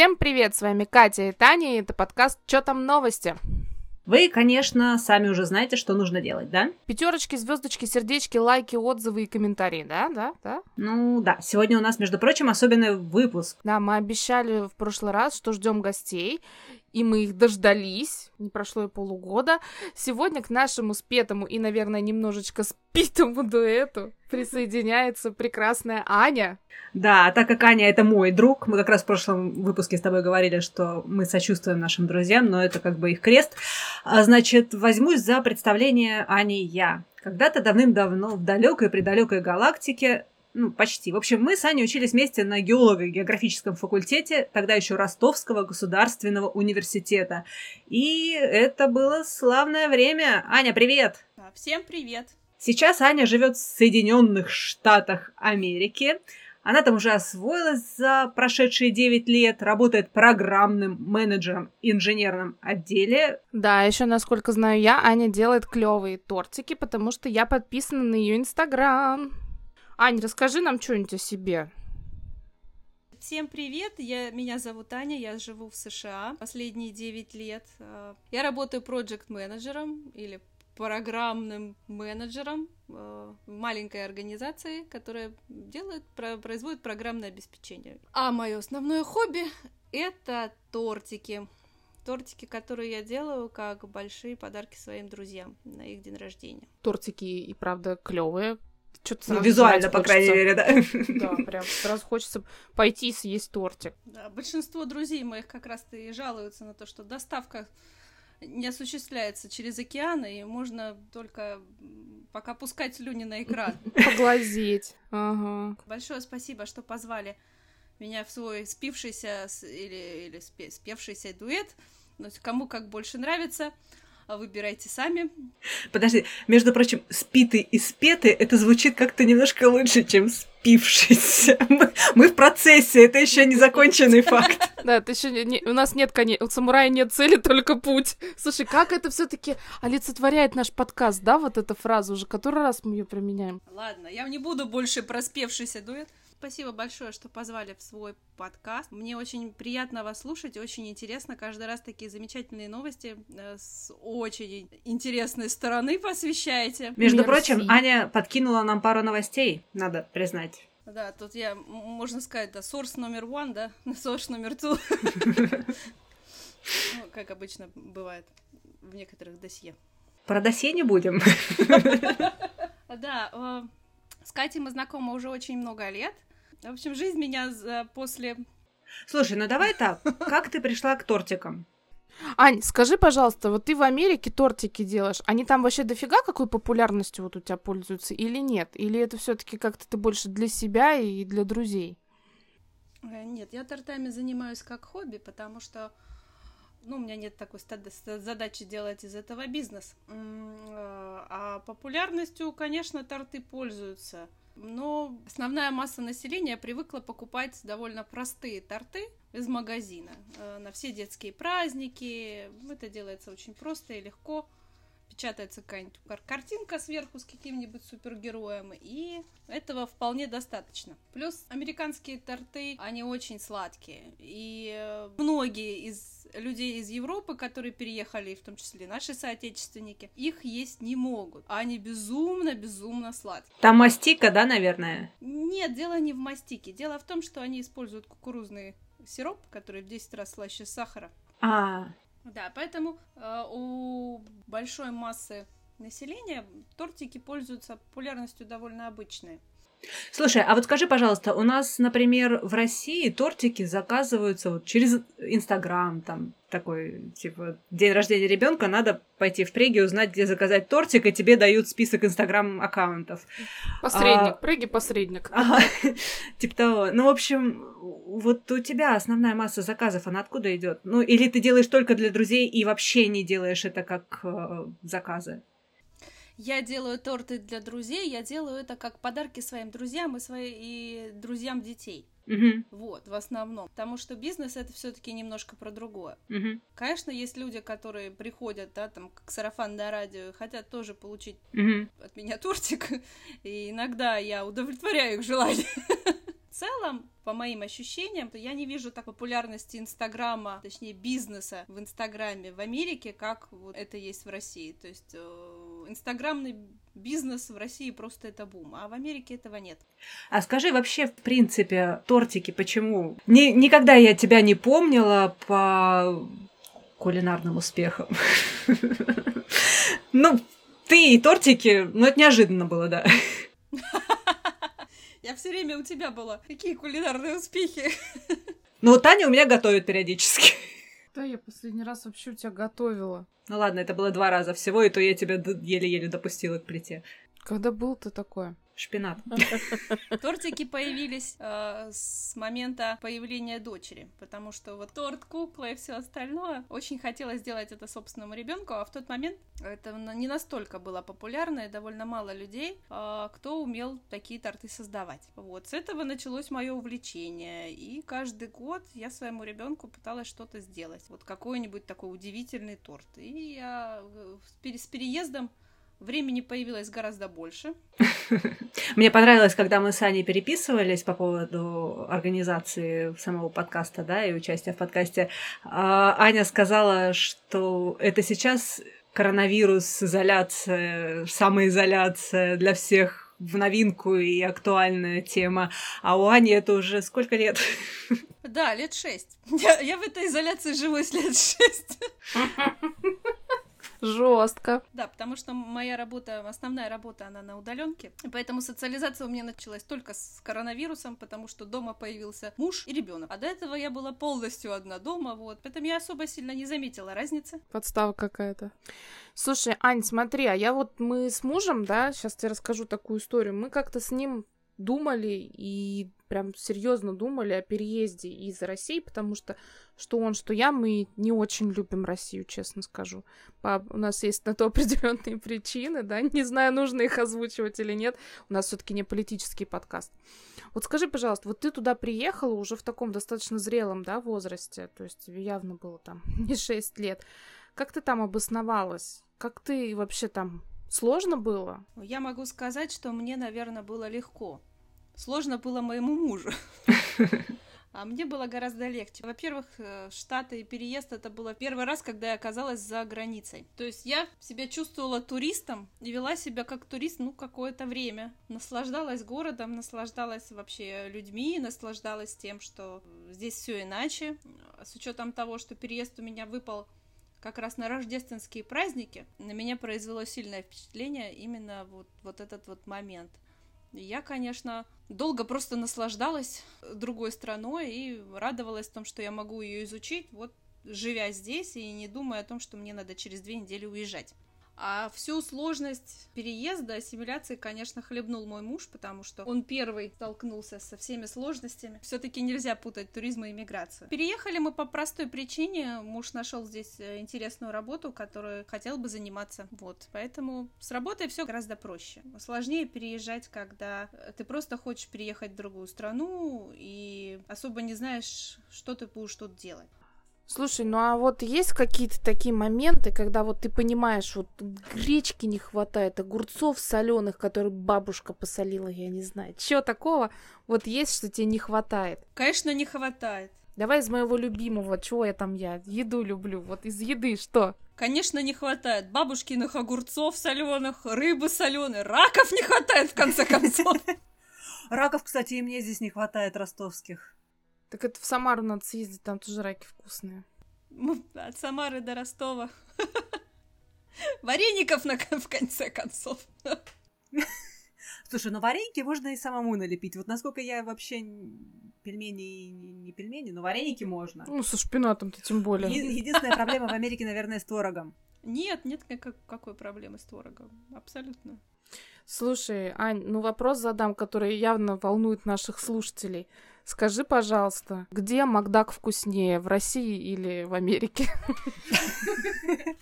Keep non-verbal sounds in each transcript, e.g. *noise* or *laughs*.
Всем привет, с вами Катя и Таня, и это подкаст «Чё там новости?». Вы, конечно, сами уже знаете, что нужно делать, да? Пятерочки, звездочки, сердечки, лайки, отзывы и комментарии, да, да, да? Ну да, сегодня у нас, между прочим, особенный выпуск. Да, мы обещали в прошлый раз, что ждем гостей, и мы их дождались, не прошло и полугода. Сегодня к нашему спетому и, наверное, немножечко спитому дуэту присоединяется прекрасная Аня. Да, так как Аня это мой друг, мы как раз в прошлом выпуске с тобой говорили, что мы сочувствуем нашим друзьям, но это как бы их крест. А, значит, возьмусь за представление Ани я. Когда-то давным-давно в далекой-предалекой галактике ну, почти. В общем, мы с Аней учились вместе на геолого-географическом факультете, тогда еще Ростовского государственного университета. И это было славное время. Аня, привет! Всем привет! Сейчас Аня живет в Соединенных Штатах Америки. Она там уже освоилась за прошедшие 9 лет, работает программным менеджером в инженерном отделе. Да, еще, насколько знаю я, Аня делает клевые тортики, потому что я подписана на ее инстаграм. Ань, расскажи нам что-нибудь о себе. Всем привет, я, меня зовут Аня, я живу в США последние 9 лет. А, я работаю проект-менеджером или программным менеджером в маленькой организации, которая делает, производит программное обеспечение. А мое основное хобби — это тортики. Тортики, которые я делаю как большие подарки своим друзьям на их день рождения. Тортики и правда клевые, что-то ну, визуально, по крайней мере, да. Да, прям сразу хочется пойти и съесть тортик. Да, большинство друзей моих как раз-то и жалуются на то, что доставка не осуществляется через океан, и можно только пока пускать слюни на экран. *laughs* Поглазеть. Ага. Большое спасибо, что позвали меня в свой спившийся или, или спевшийся дуэт. Кому как больше нравится. А выбирайте сами. Подожди, между прочим, спитый и спетый, это звучит как-то немножко лучше, чем спившийся. *laughs* Мы, мы в процессе, это еще не законченный факт. *laughs* Да, это еще не, у нас нет конец, у самурая нет цели, только путь. Слушай, как это все-таки олицетворяет наш подкаст, да, вот эта фраза уже, который раз мы ее применяем? Ладно, я не буду больше про спевшийся дуэт. Спасибо большое, что позвали в свой подкаст. Мне очень приятно вас слушать, очень интересно. Каждый раз такие замечательные новости э, с очень интересной стороны посвящаете. Между Мерси. прочим, Аня подкинула нам пару новостей, надо признать. Да, тут я, можно сказать, да, source номер one, да, *laughs* source номер two. *laughs* Ну, как обычно бывает в некоторых досье. Про досье не будем. *laughs* Да, э, с Катей мы знакомы уже очень много лет. В общем, жизнь меня после... Слушай, ну давай так. Как ты пришла к тортикам? Ань, скажи, пожалуйста, вот ты в Америке тортики делаешь, они там вообще дофига какой популярностью вот у тебя пользуются или нет? Или это все таки как-то ты больше для себя и для друзей? Э, нет, я тортами занимаюсь как хобби, потому что ну, у меня нет такой задачи делать из этого бизнес. Э, а популярностью, конечно, торты пользуются – но основная масса населения привыкла покупать довольно простые торты из магазина э, на все детские праздники. Это делается очень просто и легко печатается какая-нибудь картинка сверху с каким-нибудь супергероем, и этого вполне достаточно. Плюс американские торты, они очень сладкие, и э, многие из людей из Европы, которые переехали, в том числе наши соотечественники, их есть не могут. Они безумно-безумно сладкие. Там мастика, да, наверное? Нет, дело не в мастике. Дело в том, что они используют кукурузный сироп, который в 10 раз слаще сахара. А, да, поэтому э, у большой массы населения тортики пользуются популярностью довольно обычной. Слушай, а вот скажи, пожалуйста, у нас, например, в России тортики заказываются вот через Инстаграм, там такой, типа, день рождения ребенка, надо пойти в Преги, узнать, где заказать тортик, и тебе дают список Инстаграм-аккаунтов. Посредник, а, Преги посредник. Ага, *laughs* типа того. Ну, в общем, вот у тебя основная масса заказов, она откуда идет? Ну, или ты делаешь только для друзей и вообще не делаешь это как э, заказы? Я делаю торты для друзей, я делаю это как подарки своим друзьям и, свои, и друзьям детей. Угу. Вот, в основном. Потому что бизнес это все-таки немножко про другое. Угу. Конечно, есть люди, которые приходят, да, там, как сарафанное радио, и хотят тоже получить угу. от меня тортик. *laughs* И иногда я удовлетворяю их желание. *laughs* В целом, по моим ощущениям, то я не вижу так популярности Инстаграма, точнее бизнеса в Инстаграме в Америке, как вот это есть в России. То есть э, инстаграмный бизнес в России просто это бум, а в Америке этого нет. А скажи вообще, в принципе, тортики почему? Ни, никогда я тебя не помнила по кулинарным успехам. *laughs* Ну, ты и тортики, ну это неожиданно было, да. *laughs* Я все время у тебя была. Какие кулинарные успехи? *laughs* Ну, Таня у меня готовит периодически. *laughs* Да, я последний раз вообще у тебя готовила. Ну ладно, это было два раза всего, и то я тебя еле-еле допустила к плите. Когда был-то такое? Шпинат. *laughs* Тортики появились э, с момента появления дочери, потому что вот торт, кукла и все остальное. Очень хотелось сделать это собственному ребенку, а в тот момент это не настолько было популярно, и довольно мало людей, э, кто умел такие торты создавать. Вот, с этого началось мое увлечение, и каждый год я своему ребенку пыталась что-то сделать. Вот какой-нибудь такой удивительный торт. И я с переездом Времени появилось гораздо больше. *laughs* Мне понравилось, когда мы с Аней переписывались по поводу организации самого подкаста, да, и участия в подкасте. А, Аня сказала, что это сейчас коронавирус, изоляция, самоизоляция для всех в новинку и актуальная тема. А у Ани это уже сколько лет? *laughs* Да, лет шесть. Я, я в этой изоляции живу с лет шесть. *laughs* Жестко. Да, потому что моя работа, основная работа, она на удаленке. Поэтому социализация у меня началась только с коронавирусом, потому что дома появился муж и ребенок. А до этого я была полностью одна дома, вот. Поэтому я особо сильно не заметила разницы. Подстава какая-то. Слушай, Ань, смотри, а я вот мы с мужем, да, сейчас тебе расскажу такую историю. Мы как-то с ним думали и прям серьезно думали о переезде из России, потому что что он, что я, мы не очень любим Россию, честно скажу. По, у нас есть на то *laughs* определенные причины, да, не знаю, нужно их озвучивать или нет. У нас все-таки не политический подкаст. Вот скажи, пожалуйста, вот ты туда приехала уже в таком достаточно зрелом, да, возрасте, то есть явно было там *laughs* не 6 лет. Как ты там обосновалась? Как ты вообще там Сложно было? Я могу сказать, что мне, наверное, было легко. Сложно было моему мужу. *laughs* А мне было гораздо легче. Во-первых, э, Штаты и переезд это было первый раз, когда я оказалась за границей. То есть я себя чувствовала туристом и вела себя как турист, ну, какое-то время. Наслаждалась городом, наслаждалась вообще людьми, наслаждалась тем, что здесь все иначе. С учетом того, что переезд у меня выпал как раз на рождественские праздники, на меня произвело сильное впечатление именно вот, вот этот вот момент. Я, конечно, долго просто наслаждалась другой страной и радовалась том, что я могу ее изучить, вот живя здесь и не думая о том, что мне надо через две недели уезжать. А всю сложность переезда, ассимиляции, конечно, хлебнул мой муж, потому что он первый столкнулся со всеми сложностями. Все-таки нельзя путать туризм и иммиграцию. Переехали мы по простой причине. Муж нашел здесь э, интересную работу, которую хотел бы заниматься. Вот. Поэтому с работой все гораздо проще. Сложнее переезжать, когда ты просто хочешь переехать в другую страну и особо не знаешь, что ты будешь тут делать. Слушай, ну а вот есть какие-то такие моменты, когда вот ты понимаешь, вот гречки не хватает, огурцов соленых, которые бабушка посолила, я не знаю. Чего такого вот есть, что тебе не хватает? Конечно, не хватает. Давай из моего любимого, чего я там я еду люблю. Вот из еды что? Конечно, не хватает бабушкиных огурцов соленых, рыбы соленой, раков не хватает в конце концов. *laughs* Раков, кстати, и мне здесь не хватает ростовских. Так это в Самару надо съездить, там тоже раки вкусные. От Самары до Ростова. *laughs* Вареников на, в конце концов. *laughs* Слушай, ну вареники можно и самому налепить. Вот насколько я вообще пельмени не пельмени, но вареники можно. Ну, со шпинатом-то тем более. Единственная проблема в Америке, наверное, с творогом. Нет, нет какой проблемы с творогом. Абсолютно. Слушай, Ань, ну вопрос задам, который явно волнует наших слушателей. Скажи, пожалуйста, где Макдак вкуснее, в России или в Америке? *laughs*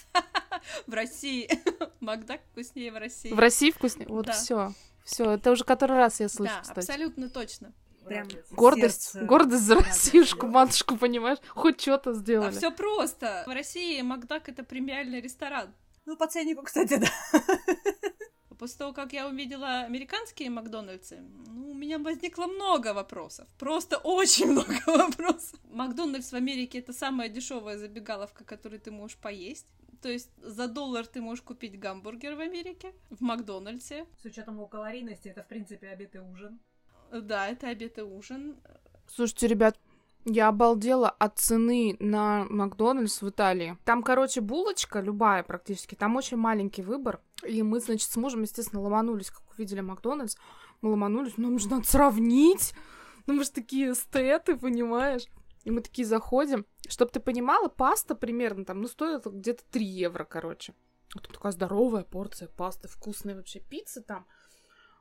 В России. *laughs* Макдак вкуснее в России. В России вкуснее? Вот все. Все, это уже который раз я слышу, Да, кстати. абсолютно точно. Прям гордость, сердце. гордость за Россиюшку, матушку, понимаешь? Хоть что-то А сделали. все просто. В России Макдак это премиальный ресторан. Ну, по ценнику, кстати, да. *laughs* После того, как я увидела американские Макдональдсы, ну, у меня возникло много вопросов. Просто очень *laughs* много вопросов. Макдональдс в Америке это самая дешевая забегаловка, которую ты можешь поесть. То есть за доллар ты можешь купить гамбургер в Америке, в Макдональдсе. С учетом его калорийности, это, в принципе, обед и ужин. Да, это обед и ужин. Слушайте, ребят, я обалдела от цены на Макдональдс в Италии. Там, короче, булочка любая практически, там очень маленький выбор. И мы, значит, с мужем, естественно, ломанулись, как увидели Макдональдс. Мы ломанулись, нам же надо сравнить. Ну, мы же такие эстеты, понимаешь? И мы такие заходим. Чтоб ты понимала, паста примерно там, ну, стоит где-то 3 евро, короче. Вот тут такая здоровая порция пасты, вкусная вообще пицца там.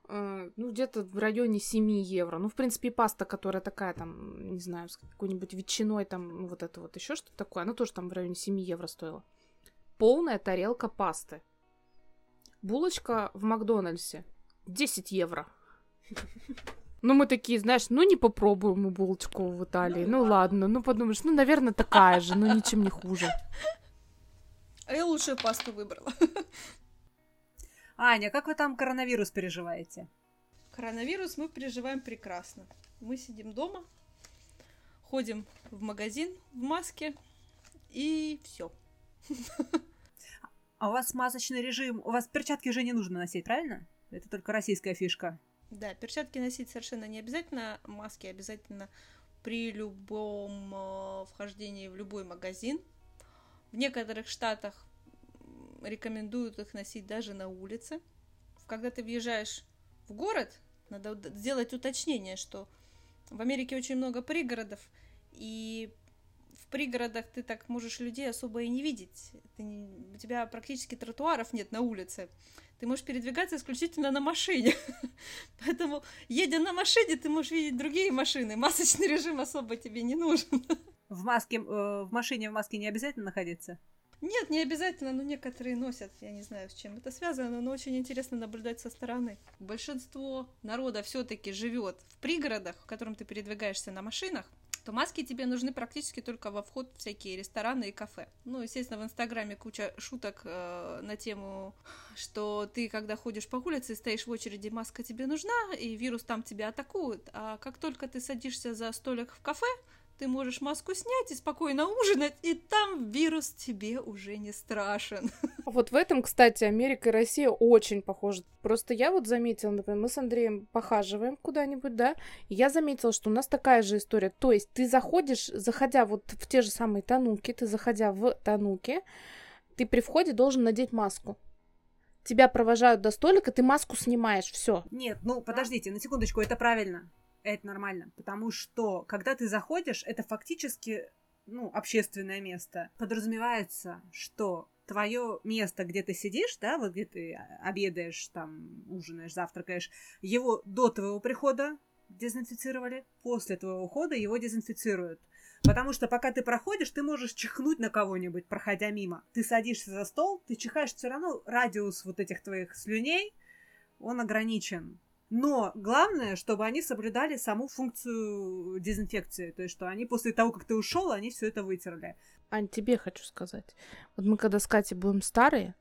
Э, ну, где-то в районе 7 евро. Ну, в принципе, паста, которая такая там, не знаю, с какой-нибудь ветчиной, там, вот это вот еще что-то такое, она тоже там в районе 7 евро стоила. Полная тарелка пасты. Булочка в Макдональдсе 10 евро. *laughs* Ну, мы такие, знаешь, ну не попробуем мы булочку в Италии. Ну ладно, ну подумаешь, ну, наверное, такая же, но ничем не хуже. А я лучшую пасту выбрала. *laughs* Аня, как вы там коронавирус переживаете? Коронавирус мы переживаем прекрасно. Мы сидим дома, ходим в магазин в маске и все. А у вас масочный режим, у вас перчатки уже не нужно носить, правильно? Это только российская фишка. Да, перчатки носить совершенно не обязательно, маски обязательно при любом э, вхождении в любой магазин. В некоторых штатах рекомендуют их носить даже на улице. Когда ты въезжаешь в город, надо сделать уточнение, что в Америке очень много пригородов, и в пригородах ты так можешь людей особо и не видеть. Ты не, у тебя практически тротуаров нет на улице. Ты можешь передвигаться исключительно на машине. *laughs* Поэтому, едя на машине, ты можешь видеть другие машины. Масочный режим особо тебе не нужен. *laughs* В маске, э, в машине в маске не обязательно находиться? Нет, не обязательно, но некоторые носят. Я не знаю, с чем это связано, но очень интересно наблюдать со стороны. Большинство народа все-таки живет в пригородах, в котором ты передвигаешься на машинах, то маски тебе нужны практически только во вход в всякие рестораны и кафе. Ну, естественно, в Инстаграме куча шуток э, на тему, что ты, когда ходишь по улице и стоишь в очереди, маска тебе нужна, и вирус там тебя атакует. А как только ты садишься за столик в кафе, ты можешь маску снять и спокойно ужинать, и там вирус тебе уже не страшен. *laughs* Вот в этом, кстати, Америка и Россия очень похожи. Просто я вот заметила, например, мы с Андреем похаживаем куда-нибудь, да, и я заметила, что у нас такая же история. То есть ты заходишь, заходя вот в те же самые тануки, ты заходя в тануки, ты при входе должен надеть маску тебя провожают до столика, ты маску снимаешь, все. Нет, ну подождите, на секундочку, это правильно это нормально, потому что когда ты заходишь, это фактически ну, общественное место. Подразумевается, что твое место, где ты сидишь, да, вот где ты обедаешь, там, ужинаешь, завтракаешь, его до твоего прихода дезинфицировали, после твоего ухода его дезинфицируют. Потому что пока ты проходишь, ты можешь чихнуть на кого-нибудь, проходя мимо. Ты садишься за стол, ты чихаешь все равно, радиус вот этих твоих слюней, он ограничен. Но главное, чтобы они соблюдали саму функцию дезинфекции. То есть, что они после того, как ты ушел, они все это вытерли. Ань, тебе хочу сказать. Вот мы когда с Катей будем старые,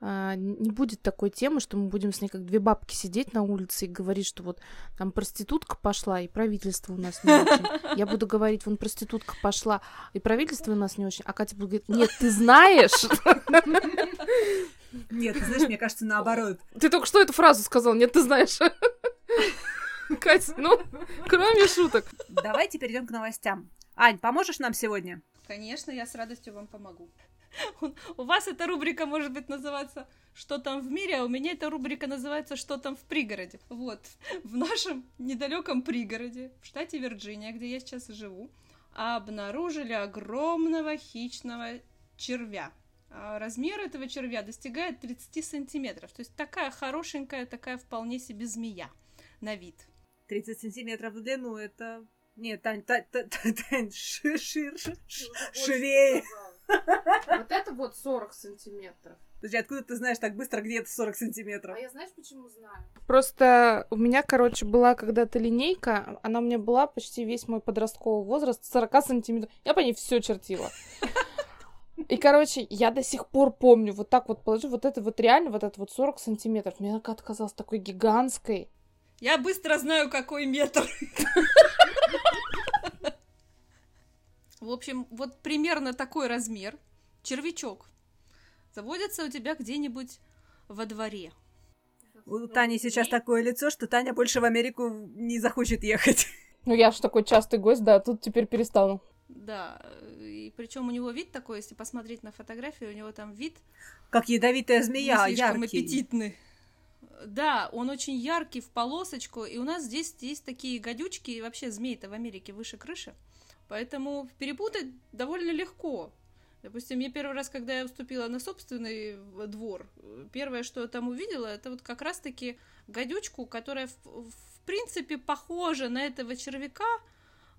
а, не будет такой темы, что мы будем с ней как две бабки сидеть на улице и говорить, что вот там проститутка пошла, и правительство у нас не очень. Я буду говорить, вон проститутка пошла, и правительство у нас не очень. А Катя будет говорить, нет, ты знаешь? Нет, ты знаешь, мне кажется, наоборот. Ты только что эту фразу сказал, нет, ты знаешь. *laughs* Катя, ну, кроме шуток. Давайте перейдем к новостям. Ань, поможешь нам сегодня? Конечно, я с радостью вам помогу. У вас эта рубрика может быть называться «Что там в мире?», а у меня эта рубрика называется «Что там в пригороде?». Вот, в нашем недалеком пригороде, в штате Вирджиния, где я сейчас живу, обнаружили огромного хищного червя. А размер этого червя достигает 30 сантиметров. То есть такая хорошенькая, такая вполне себе змея на вид. 30 сантиметров в длину это... Нет, Тань, Тань, Тань, Тань ширше, шире. Вот это вот 40 сантиметров. Подожди, откуда ты знаешь так быстро, где это 40 сантиметров? А я знаешь, почему знаю? Просто у меня, короче, была когда-то линейка, она у меня была почти весь мой подростковый возраст, 40 сантиметров. Я по ней все чертила. И, короче, я до сих пор помню, вот так вот положу, вот это вот реально, вот это вот 40 сантиметров. Мне она казалась такой гигантской. Я быстро знаю, какой метр. В общем, вот примерно такой размер. Червячок. Заводится у тебя где-нибудь во дворе. У Тани сейчас такое лицо, что Таня больше в Америку не захочет ехать. Ну, я же такой частый гость, да, тут теперь перестану. Да, и причем у него вид такой, если посмотреть на фотографию, у него там вид... Как ядовитая змея, не слишком яркий. аппетитный. Да, он очень яркий в полосочку, и у нас здесь есть такие гадючки, и вообще змей-то в Америке выше крыши, поэтому перепутать довольно легко. Допустим, я первый раз, когда я вступила на собственный двор, первое, что я там увидела, это вот как раз-таки гадючку, которая в, в принципе похожа на этого червяка,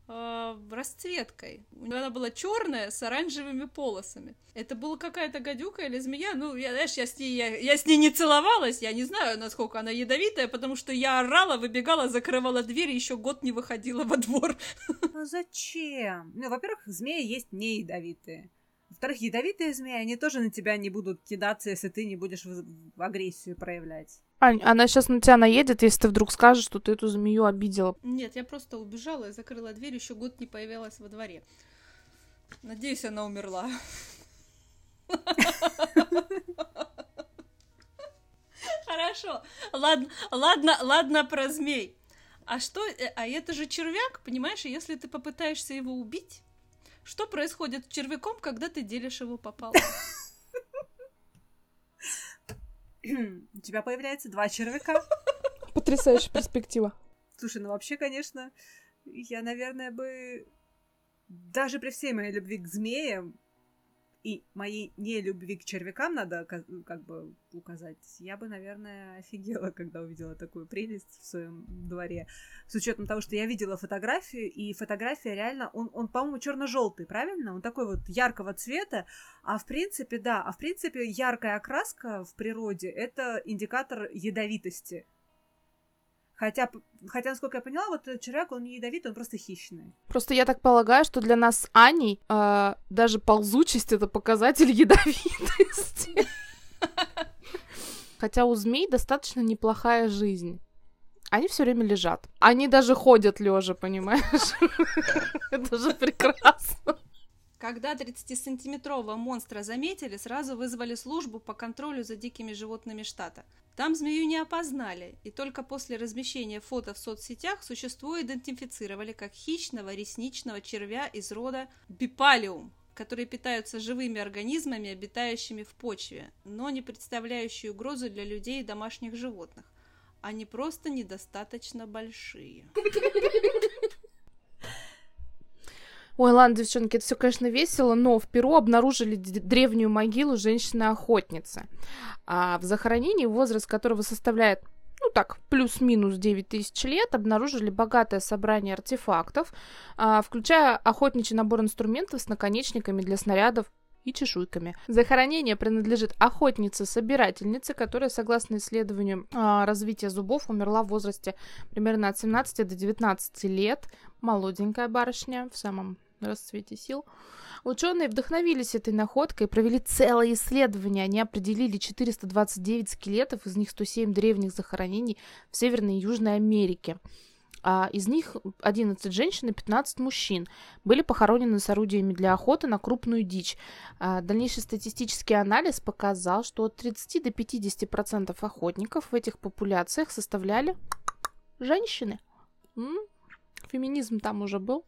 э, расцветкой. У нее она была черная с оранжевыми полосами. Это была какая-то гадюка или змея. Ну, я, знаешь, я с, ней, я, я с ней не целовалась, я не знаю, насколько она ядовитая, потому что я орала, выбегала, закрывала дверь и еще год не выходила во двор. Ну зачем? Ну, во-первых, змеи есть не ядовитые. Во-вторых, ядовитые змеи, они тоже на тебя не будут кидаться, если ты не будешь в- в агрессию проявлять. Ань, она сейчас на тебя наедет, если ты вдруг скажешь, что ты эту змею обидела. Нет, я просто убежала и закрыла дверь, еще год не появилась во дворе. Надеюсь, она умерла. Хорошо. Ладно, ладно, ладно про змей. А что, э, а это же червяк, понимаешь, и если ты попытаешься его убить, что происходит с червяком, когда ты делишь его пополам? У тебя появляется два червяка. Потрясающая перспектива. Слушай, ну вообще, конечно, я, наверное, бы даже при всей моей любви к змеям и моей нелюбви к червякам надо ка- как бы указать, я бы, наверное, офигела, когда увидела такую прелесть в своем дворе. С учетом того, что я видела фотографию, и фотография реально, он, он по-моему, черно-желтый, правильно? Он такой вот яркого цвета, а в принципе, да, а в принципе яркая окраска в природе это индикатор ядовитости. Хотя, хотя, насколько я поняла, вот этот червяк, он не ядовитый, он просто хищный. Просто я так полагаю, что для нас с Аней э, даже ползучесть это показатель *laughs* ядовитости. Хотя у змей достаточно неплохая жизнь. Они все время лежат. Они даже ходят лежа, понимаешь? *laughs* Это же прекрасно. Когда 30-сантиметрового монстра заметили, сразу вызвали службу по контролю за дикими животными штата. Там змею не опознали, и только после размещения фото в соцсетях существо идентифицировали как хищного ресничного червя из рода бипалиум, которые питаются живыми организмами, обитающими в почве, но не представляющие угрозу для людей и домашних животных. Они просто недостаточно большие. *laughs* Ой, ладно, девчонки, это все, конечно, весело, но в Перу обнаружили древнюю могилу женщины-охотницы, а в захоронении, возраст которого составляет, ну так, плюс-минус 9 тысяч лет, обнаружили богатое собрание артефактов, а, включая охотничий набор инструментов с наконечниками для снарядов и чешуйками. Захоронение принадлежит охотнице-собирательнице, которая, согласно исследованию а, развития зубов, умерла в возрасте примерно от 17 до 19 лет. Молоденькая барышня в самом расцвете сил. Ученые вдохновились этой находкой и провели целое исследование. Они определили 429 скелетов, из них 107 древних захоронений в Северной и Южной Америке. А из них 11 женщин и 15 мужчин были похоронены с орудиями для охоты на крупную дичь. А, Дальнейший статистический анализ показал, что от 30 до 50% процентов охотников в этих популяциях составляли женщины. М? Феминизм там уже был.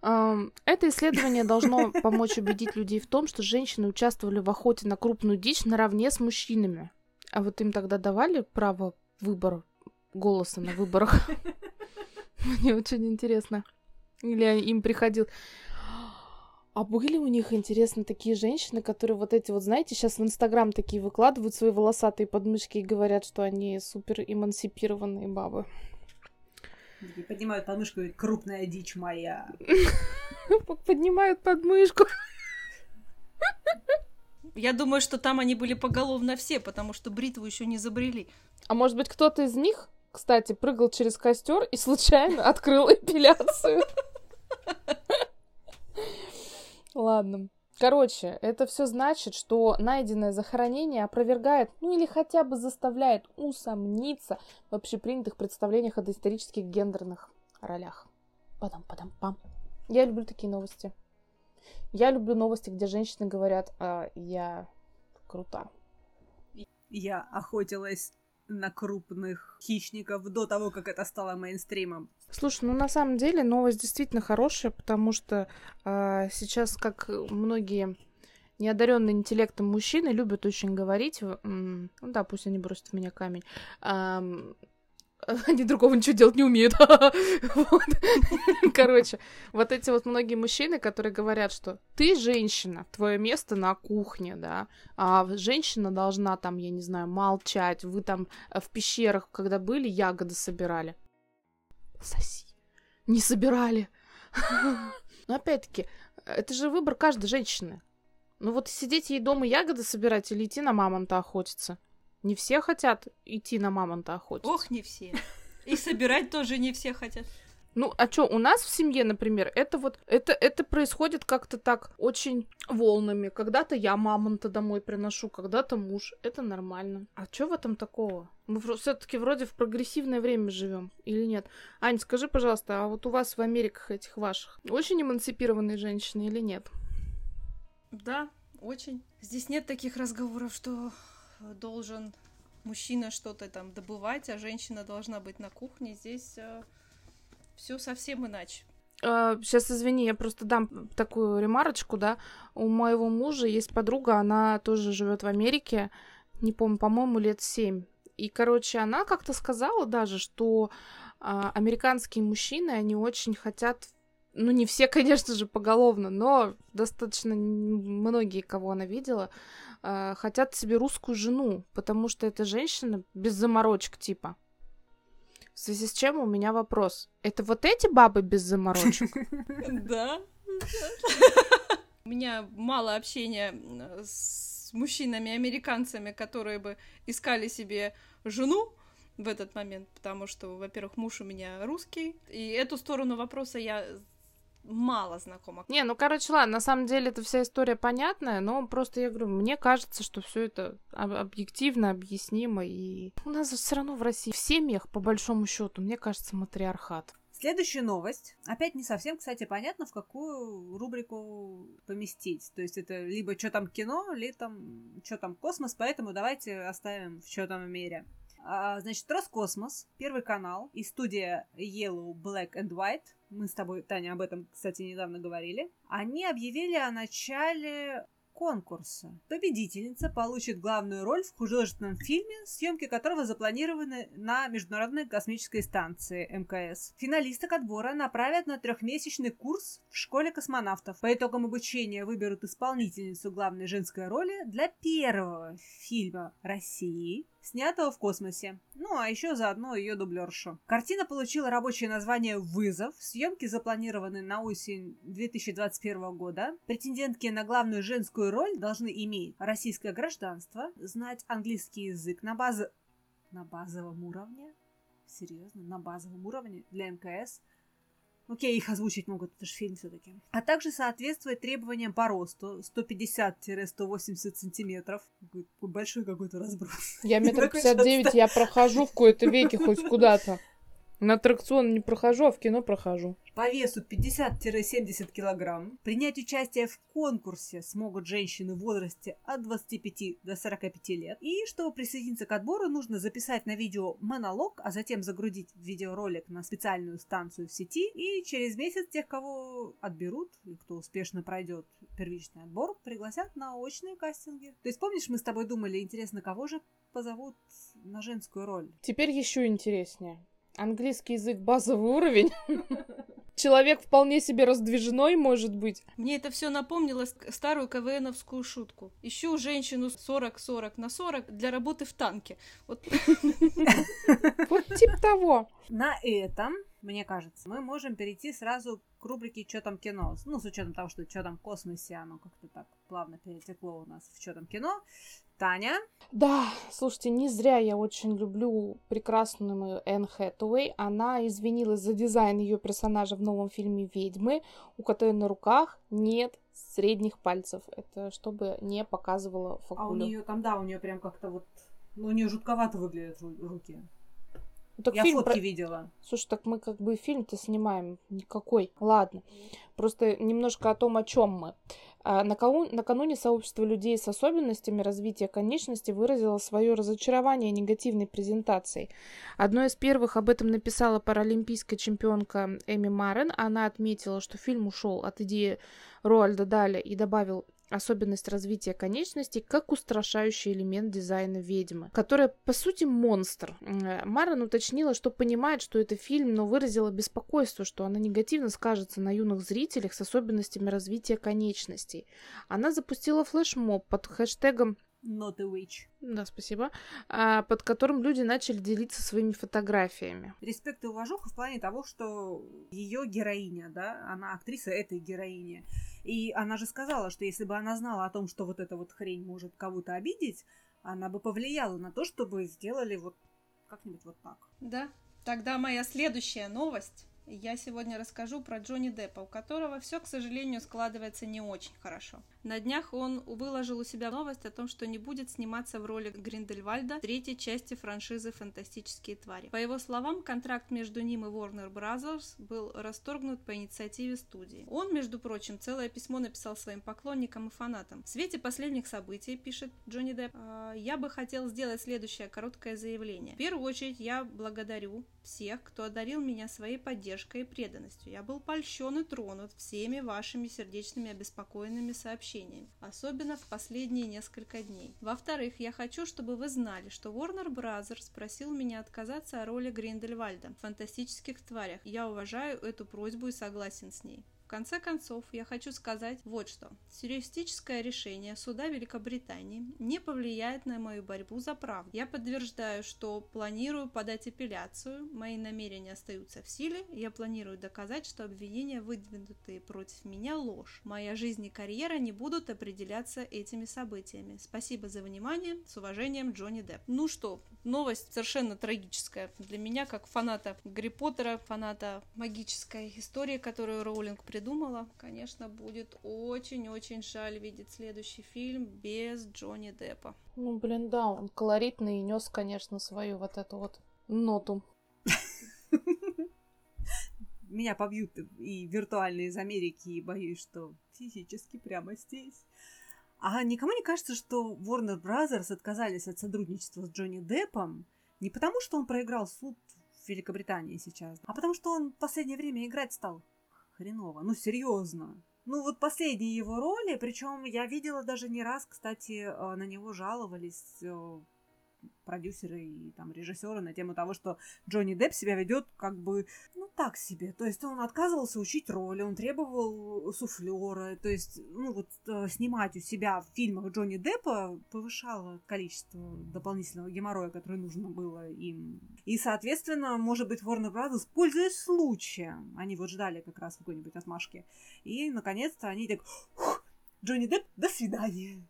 Это исследование должно помочь убедить людей в том, что женщины участвовали в охоте на крупную дичь наравне с мужчинами. А вот им тогда давали право выбора голоса на выборах? *laughs* Мне очень интересно. Или им приходил... А были у них, интересно, такие женщины, которые вот эти вот, знаете, сейчас в Инстаграм такие выкладывают свои волосатые подмышки и говорят, что они супер эмансипированные бабы. Поднимают подмышку и говорят, крупная дичь моя. *laughs* Поднимают подмышку. Я думаю, что там они были поголовно все, потому что бритву еще не забрели. А может быть, кто-то из них, кстати, прыгал через костер и случайно открыл эпиляцию. *laughs* Ладно. Короче, это все значит, что найденное захоронение опровергает, ну или хотя бы заставляет усомниться в общепринятых представлениях о доисторических гендерных ролях. Падам-падам-пам. Я люблю такие новости. Я люблю новости, где женщины говорят, а, я крута. Я охотилась на крупных хищников до того, как это стало мейнстримом. Слушай, ну на самом деле новость действительно хорошая, потому что э, сейчас, как многие неодаренные интеллектом мужчины любят очень говорить, ну да, пусть они бросят в меня камень, э, *laughs* они другого ничего делать не умеют. *laughs* Короче, вот эти вот многие мужчины, которые говорят, что ты женщина, твое место на кухне, да, а женщина должна там, я не знаю, молчать, вы там э, в пещерах, когда были, ягоды собирали. Соси. Не собирали. *laughs* Но опять-таки, это же выбор каждой женщины. Ну вот сидеть ей дома ягоды собирать или идти на мамонта охотиться. Не все хотят идти на мамонта охотиться. Ох, не все. И собирать тоже не все хотят. Ну, а что, у нас в семье, например, это вот, это, это происходит как-то так очень волнами. Когда-то я мамонта домой приношу, когда-то муж. Это нормально. А что в этом такого? Мы все-таки вроде в прогрессивное время живем или нет? Ань, скажи, пожалуйста, а вот у вас в Америках этих ваших очень эмансипированные женщины или нет? Да, очень. Здесь нет таких разговоров, что должен мужчина что-то там добывать, а женщина должна быть на кухне. Здесь э, все совсем иначе. Сейчас, а, извини, я просто дам такую ремарочку, да. У моего мужа есть подруга, она тоже живет в Америке, не помню, по-моему, лет семь. И, короче, она как-то сказала даже, что а, американские мужчины, они очень хотят ну, не все, *laughs* конечно же, поголовно, но достаточно многие, кого она видела, э, хотят себе русскую жену, потому что эта женщина без заморочек типа. В связи с чем у меня вопрос. Это вот эти бабы без заморочек? *laughs* Да. *laughs* У меня мало общения с мужчинами-американцами, которые бы искали себе жену в этот момент, потому что, во-первых, муж у меня русский, и эту сторону вопроса я мало знакома. Не, ну короче, ладно, на самом деле эта вся история понятная, но просто я говорю, мне кажется, что все это объективно, объяснимо, и у нас все равно в России в семьях, по большому счету, мне кажется, матриархат. Следующая новость. Опять не совсем, кстати, понятно, в какую рубрику поместить. То есть это либо что там кино, либо там что там космос, поэтому давайте оставим в что там мире. А, значит, Роскосмос, Первый канал и студия Yellow, Black and White, мы с тобой, Таня, об этом, кстати, недавно говорили, они объявили о начале конкурса. Победительница получит главную роль в художественном фильме, съемки которого запланированы на Международной космической станции МКС. Финалисток отбора направят на трехмесячный курс в школе космонавтов. По итогам обучения выберут исполнительницу главной женской роли для первого фильма России снятого в космосе. Ну, а еще заодно ее дублершу. Картина получила рабочее название «Вызов». Съемки запланированы на осень 2021 года. Претендентки на главную женскую роль должны иметь российское гражданство, знать английский язык на базе... На базовом уровне? Серьезно? На базовом уровне для МКС – Окей, их озвучить могут, это же фильм все-таки. А также соответствует требованиям по росту 150-180 сантиметров. Большой какой-то разброс. Я метр пятьдесят девять, я прохожу в кои-то веке хоть куда-то. На аттракцион не прохожу, а в кино прохожу. По весу 50-70 килограмм. Принять участие в конкурсе смогут женщины в возрасте от 25 до 45 лет. И чтобы присоединиться к отбору, нужно записать на видео монолог, а затем загрузить видеоролик на специальную станцию в сети. И через месяц тех, кого отберут, и кто успешно пройдет первичный отбор, пригласят на очные кастинги. То есть помнишь, мы с тобой думали, интересно, кого же позовут на женскую роль? Теперь еще интереснее. Английский язык базовый уровень. *laughs* Человек вполне себе раздвижной может быть. Мне это все напомнило старую КВНовскую шутку. Ищу женщину 40-40 на 40 для работы в танке. Вот, *laughs* типа того. На этом, мне кажется, мы можем перейти сразу к рубрике «Чё там кино?». Ну, с учетом того, что «Чё там космосе?» оно как-то так плавно перетекло у нас в «Чё там кино?». Таня? Да, слушайте, не зря я очень люблю прекрасную Энн Хэтэуэй. Она извинилась за дизайн ее персонажа в новом фильме «Ведьмы», у которой на руках нет средних пальцев. Это чтобы не показывало факулю. А у нее там, да, у нее прям как-то вот... Ну, у нее жутковато выглядят руки. Ну, так Я фильм фотки про- видела. Слушай, так мы как бы фильм-то снимаем никакой. Ладно. Просто немножко о том, о чем мы. А, накау- Накануне сообщество людей с особенностями развития конечности выразило свое разочарование негативной презентацией. Одной из первых об этом написала паралимпийская чемпионка Эми Марен. Она отметила, что фильм ушел от идеи Роальда Даля и добавил особенность развития конечностей как устрашающий элемент дизайна ведьмы, которая по сути монстр. Э, Марен уточнила, что понимает, что это фильм, но выразила беспокойство, что она негативно скажется на юных зрителях с особенностями развития конечностей. Она запустила флешмоб под хэштегом Not a witch. да, спасибо, а, под которым люди начали делиться своими фотографиями. Респект и уважуха в плане того, что ее героиня, да, она актриса этой героини. И она же сказала, что если бы она знала о том, что вот эта вот хрень может кого-то обидеть, она бы повлияла на то, чтобы сделали вот как-нибудь вот так. Да. Тогда моя следующая новость. Я сегодня расскажу про Джонни Деппа, у которого все, к сожалению, складывается не очень хорошо. На днях он выложил у себя новость о том, что не будет сниматься в роли Гриндельвальда в третьей части франшизы «Фантастические твари». По его словам, контракт между ним и Warner Bros. был расторгнут по инициативе студии. Он, между прочим, целое письмо написал своим поклонникам и фанатам. В свете последних событий, пишет Джонни Депп, «э, я бы хотел сделать следующее короткое заявление. В первую очередь я благодарю всех, кто одарил меня своей поддержкой и преданностью. Я был польщен и тронут всеми вашими сердечными обеспокоенными сообщениями, особенно в последние несколько дней. Во-вторых, я хочу, чтобы вы знали, что Warner Brothers просил меня отказаться о роли Гриндельвальда в «Фантастических тварях». Я уважаю эту просьбу и согласен с ней. Конце концов, я хочу сказать вот что. Террористическое решение суда Великобритании не повлияет на мою борьбу за правду. Я подтверждаю, что планирую подать апелляцию, мои намерения остаются в силе, я планирую доказать, что обвинения, выдвинутые против меня, ложь. Моя жизнь и карьера не будут определяться этими событиями. Спасибо за внимание. С уважением, Джонни Депп. Ну что, новость совершенно трагическая для меня, как фаната Гарри Поттера, фаната магической истории, которую Роулинг придумала. Конечно, будет очень-очень жаль видеть следующий фильм без Джонни Деппа. Ну, блин, да, он колоритный и нес, конечно, свою вот эту вот ноту. Меня побьют и виртуально из Америки, и боюсь, что физически прямо здесь. А никому не кажется, что Warner Brothers отказались от сотрудничества с Джонни Деппом не потому, что он проиграл суд в Великобритании сейчас, а потому что он в последнее время играть стал хреново. Ну, серьезно. Ну, вот последние его роли, причем я видела даже не раз, кстати, э, на него жаловались э, продюсеры и там режиссеры на тему того, что Джонни Депп себя ведет как бы, ну, так себе. То есть он отказывался учить роли, он требовал суфлера. То есть, ну, вот э, снимать у себя в фильмах Джонни Деппа повышало количество дополнительного геморроя, которое нужно было им. И, соответственно, может быть, Warner Brothers, пользуясь случаем, они вот ждали как раз какой-нибудь отмашки. И, наконец-то, они так, «Ух, Джонни Депп, до свидания.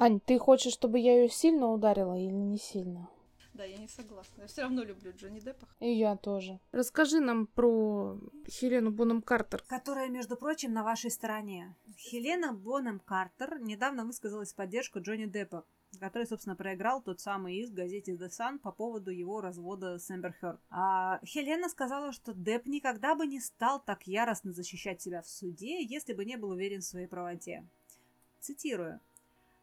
Ань, ты хочешь, чтобы я ее сильно ударила или не сильно? Да, я не согласна. Я все равно люблю Джонни Деппа. И я тоже. Расскажи нам про Хелену Бонем Картер. Которая, между прочим, на вашей стороне. Хелена Бонем Картер недавно высказалась в поддержку Джонни Деппа, который, собственно, проиграл тот самый иск в газете The Sun по поводу его развода с Эмбер Хёрд. А Хелена сказала, что Депп никогда бы не стал так яростно защищать себя в суде, если бы не был уверен в своей правоте. Цитирую.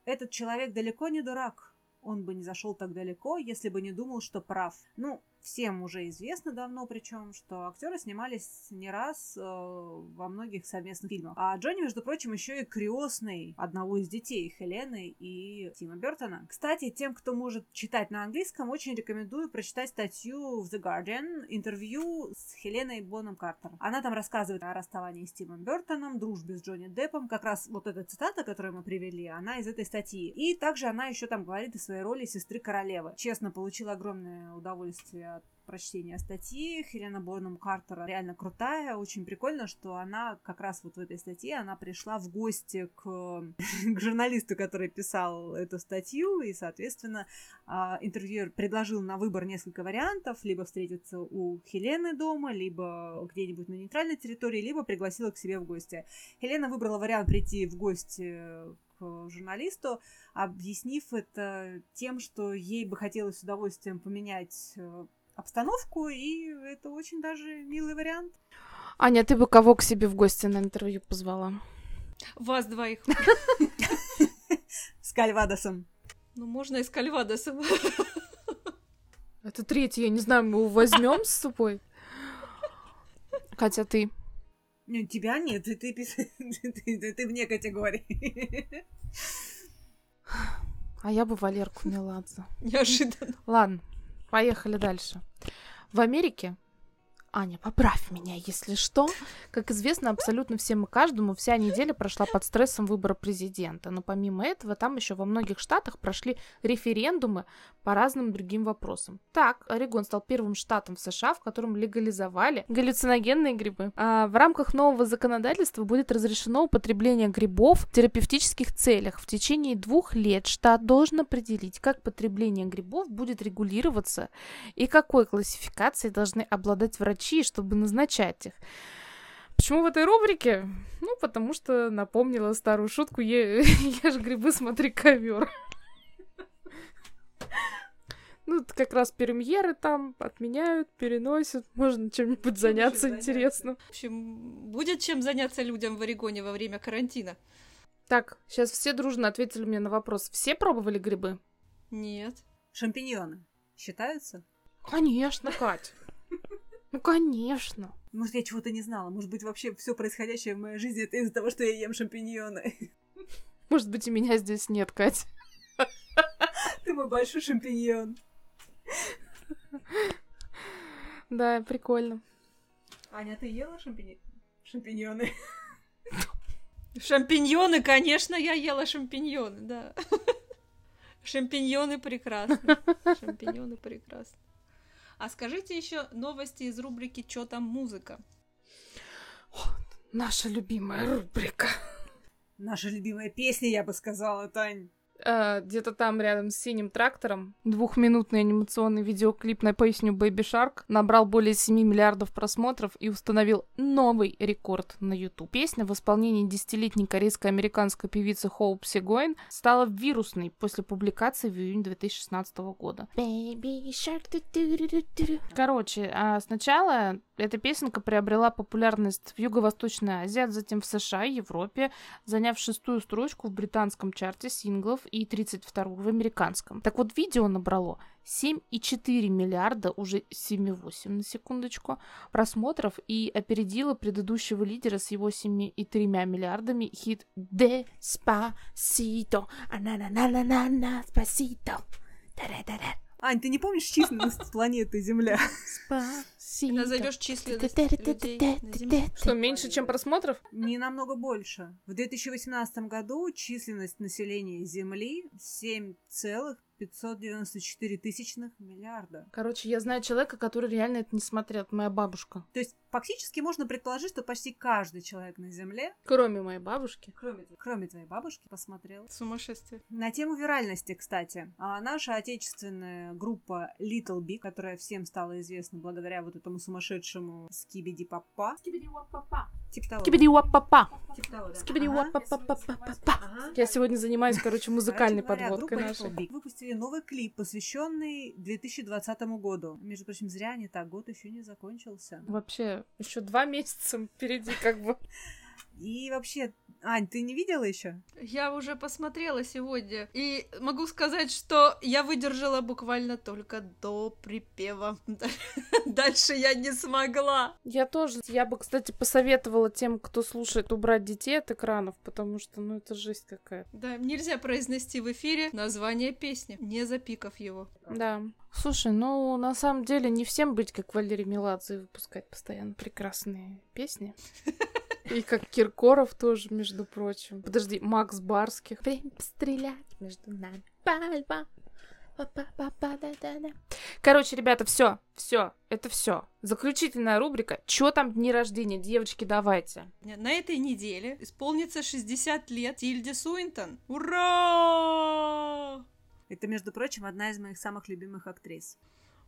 «Этот человек далеко не дурак. Он бы не зашел так далеко, если бы не думал, что прав. Ну, всем уже известно давно, причем, что актеры снимались не раз э, во многих совместных фильмах. А Джонни, между прочим, еще и крестный одного из детей Хелены и Тима Бертона. Кстати, тем, кто может читать на английском, очень рекомендую прочитать статью в The Guardian, интервью с Хеленой Боном Картер. Она там рассказывает о расставании с Тимом Бертоном, дружбе с Джонни Деппом. Как раз вот эта цитата, которую мы привели, она из этой статьи. И также она еще там говорит о своей роли сестры королевы. Честно, получила огромное удовольствие от прочтения статьи. Хелена Борнум Картер реально крутая. Очень прикольно, что она как раз вот в этой статье, она пришла в гости к, *laughs* к журналисту, который писал эту статью, и, соответственно, а, интервьюер предложил на выбор несколько вариантов, либо встретиться у Хелены дома, либо где-нибудь на нейтральной территории, либо пригласила к себе в гости. Хелена выбрала вариант прийти в гости к журналисту, объяснив это тем, что ей бы хотелось с удовольствием поменять э, обстановку, и это очень даже милый вариант. Аня, ты бы кого к себе в гости на интервью позвала? Вас двоих. С Кальвадосом. Ну, можно и с Кальвадосом. Это третий, я не знаю, мы его возьмем с собой. Катя, ты? Нет, тебя нет, ты, ты, ты, ты, ты вне категории. А я бы Валерку Меладзе. Неожиданно. Ладно, поехали дальше. В Америке Аня, поправь меня, если что. Как известно, абсолютно всем и каждому вся неделя прошла под стрессом выбора президента. Но помимо этого, там еще во многих штатах прошли референдумы по разным другим вопросам. Так, Орегон стал первым штатом в США, в котором легализовали галлюциногенные грибы. А в рамках нового законодательства будет разрешено употребление грибов в терапевтических целях. В течение двух лет штат должен определить, как потребление грибов будет регулироваться и какой классификацией должны обладать врачи врачи, чтобы назначать их. Почему в этой рубрике? Ну, потому что напомнила старую шутку «Е- *laughs* «Ешь грибы, смотри ковер». Ну, это как раз премьеры там отменяют, переносят. Можно чем-нибудь заняться интересно. В общем, будет чем заняться людям в Орегоне во время карантина? Так, сейчас все дружно ответили мне на вопрос. Все пробовали грибы? Нет. Шампиньоны считаются? Конечно, Кать. Ну, конечно. Может, я чего-то не знала. Может быть, вообще все происходящее в моей жизни это из-за того, что я ем шампиньоны. Может быть, и меня здесь нет, Кать. Ты мой большой шампиньон. Да, прикольно. Аня, ты ела шампинь... шампиньоны? Шампиньоны, конечно, я ела шампиньоны, да. Шампиньоны прекрасны. Шампиньоны прекрасны. А скажите еще новости из рубрики «Чё там музыка?» Наша любимая рубрика. Наша любимая песня, я бы сказала, Тань. Э, где-то там рядом с синим трактором двухминутный анимационный видеоклип на песню Baby Shark набрал более 7 миллиардов просмотров и установил новый рекорд на YouTube. Песня в исполнении десятилетней корейско-американской певицы Хоуп Сегоин стала вирусной после публикации в июне 2016 года. Baby Shark, ду-ду-ду-ду-ду. Короче, а сначала эта песенка приобрела популярность в Юго-Восточной Азии, а затем в США и Европе, заняв шестую строчку в британском чарте синглов и 32 в американском. Так вот, видео набрало 7,4 миллиарда, уже 7,8 на секундочку, просмотров и опередило предыдущего лидера с его 7,3 миллиардами хит Despacito, на-на-на-на-на, спасито. Да-да-да-да. Ань, ты не помнишь численность *laughs* планеты Земля? Спасибо. Назовешь численность людей на Земле? Что, меньше, чем просмотров? Не намного больше. В 2018 году численность населения Земли 7,594 тысячных миллиарда. Короче, я знаю человека, который реально это не смотрел. Это моя бабушка. То есть фактически можно предположить, что почти каждый человек на Земле, Кроме моей бабушки. кроме, кроме твоей бабушки, посмотрел. Сумасшествие. На тему виральности, кстати. А наша отечественная группа Little Big, которая всем стала известна благодаря вот этому сумасшедшему Скибиди Папа. Скибиди-уап-папа. Типа того, да. Скибиди-уап-папа-папа. Ага. Я сегодня занимаюсь, короче, музыкальной Короче говоря, подводкой нашей. Выпустили новый клип, посвященный 2020 году. Между прочим, зря они так, год еще не закончился. Вообще, еще два месяца впереди, как бы. И вообще, Ань, ты не видела еще? Я уже посмотрела сегодня, и могу сказать, что я выдержала буквально только до припева. *laughs* Дальше я не смогла. Я тоже. Я бы, кстати, посоветовала тем, кто слушает, убрать детей от экранов, потому что, ну, это жесть какая. Да, нельзя произнести в эфире название песни, не запикав его. Да. Слушай, ну, на самом деле, не всем быть как Валерий Меладзе и выпускать постоянно прекрасные песни. *laughs* И как Киркоров тоже, между прочим. Подожди, Макс Барских. Время пострелять между нами. Пальба. Короче, ребята, все, все, это все. Заключительная рубрика. Чё там дни рождения? Девочки, давайте. На этой неделе исполнится 60 лет Тильде Суинтон. Ура! Это, между прочим, одна из моих самых любимых актрис.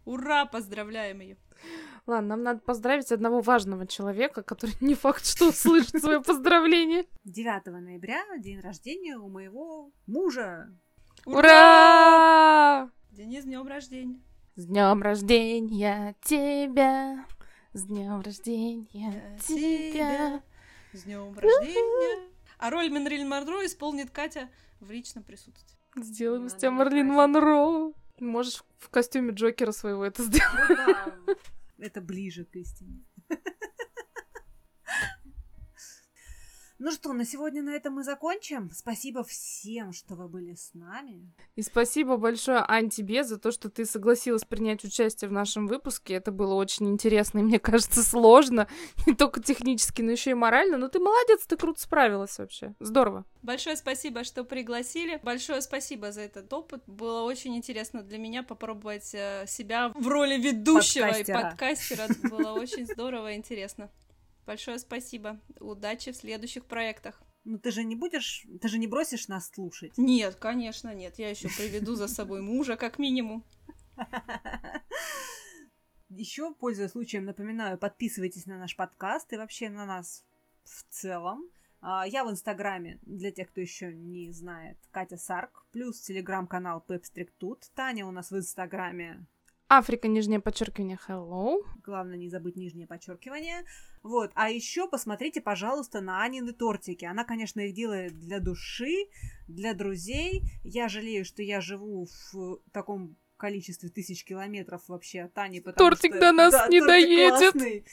Ура! Поздравляем ее. Ладно, нам надо поздравить одного важного человека, который не факт, что услышит свое поздравление. 9 ноября день рождения у моего мужа. Ура! Денис, с днем рождения. С днем рождения тебя! С днем рождения тебя! С днем рождения! А роль Менриль Монро исполнит Катя в личном присутствии. Сделаем Надо тебя Марлин. Монро. Можешь в костюме Джокера своего это сделать. Это ближе к истине. Ну что, на сегодня на этом мы закончим. Спасибо всем, что вы были с нами. И спасибо большое, Ань, тебе за то, что ты согласилась принять участие в нашем выпуске. Это было очень интересно и, мне кажется, сложно. *laughs* Не только технически, но еще и морально. Но ты молодец, ты круто справилась вообще. Здорово. Большое спасибо, что пригласили. Большое спасибо за этот опыт. Было очень интересно для меня попробовать э, себя в роли ведущего Подкастера. и подкастера. Было очень здорово и интересно. Большое спасибо. Удачи в следующих проектах. Ну ты же не будешь, ты же не бросишь нас слушать. Нет, конечно, нет. Я еще приведу за собой мужа, как минимум. *laughs* Еще, пользуясь случаем, напоминаю, подписывайтесь на наш подкаст и вообще на нас в целом. А, Я в Инстаграме, для тех, кто еще не знает, Катя Сарк, плюс телеграм-канал Пепстриктут. Таня у нас в Инстаграме Африка, нижнее подчеркивание, hello. Главное не забыть нижнее подчеркивание. Вот. А еще посмотрите, пожалуйста, на Анины тортики. Она, конечно, их делает для души, для друзей. Я жалею, что я живу в таком количестве тысяч километров вообще от Ани, потому Тортик что... до нас не тортик доедет. классный.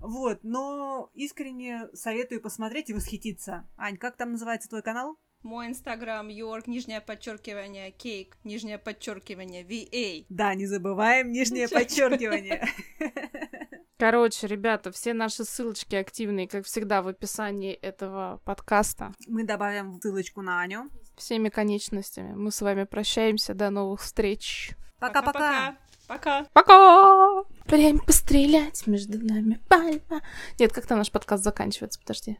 Вот, но искренне советую посмотреть и восхититься. Ань, как там называется твой канал? Мой инстаграм Йорк, нижнее подчеркивание, кейк, нижнее подчеркивание, VA. Да, не забываем нижнее подчеркивание. *laughs* Короче, ребята, все наши ссылочки активные, как всегда, в описании этого подкаста. Мы добавим ссылочку на Аню. Всеми конечностями. Мы с вами прощаемся. До новых встреч. Пока-пока. Пока. Пока! Время пострелять между нами пальма. Нет, как там наш подкаст заканчивается? Подожди.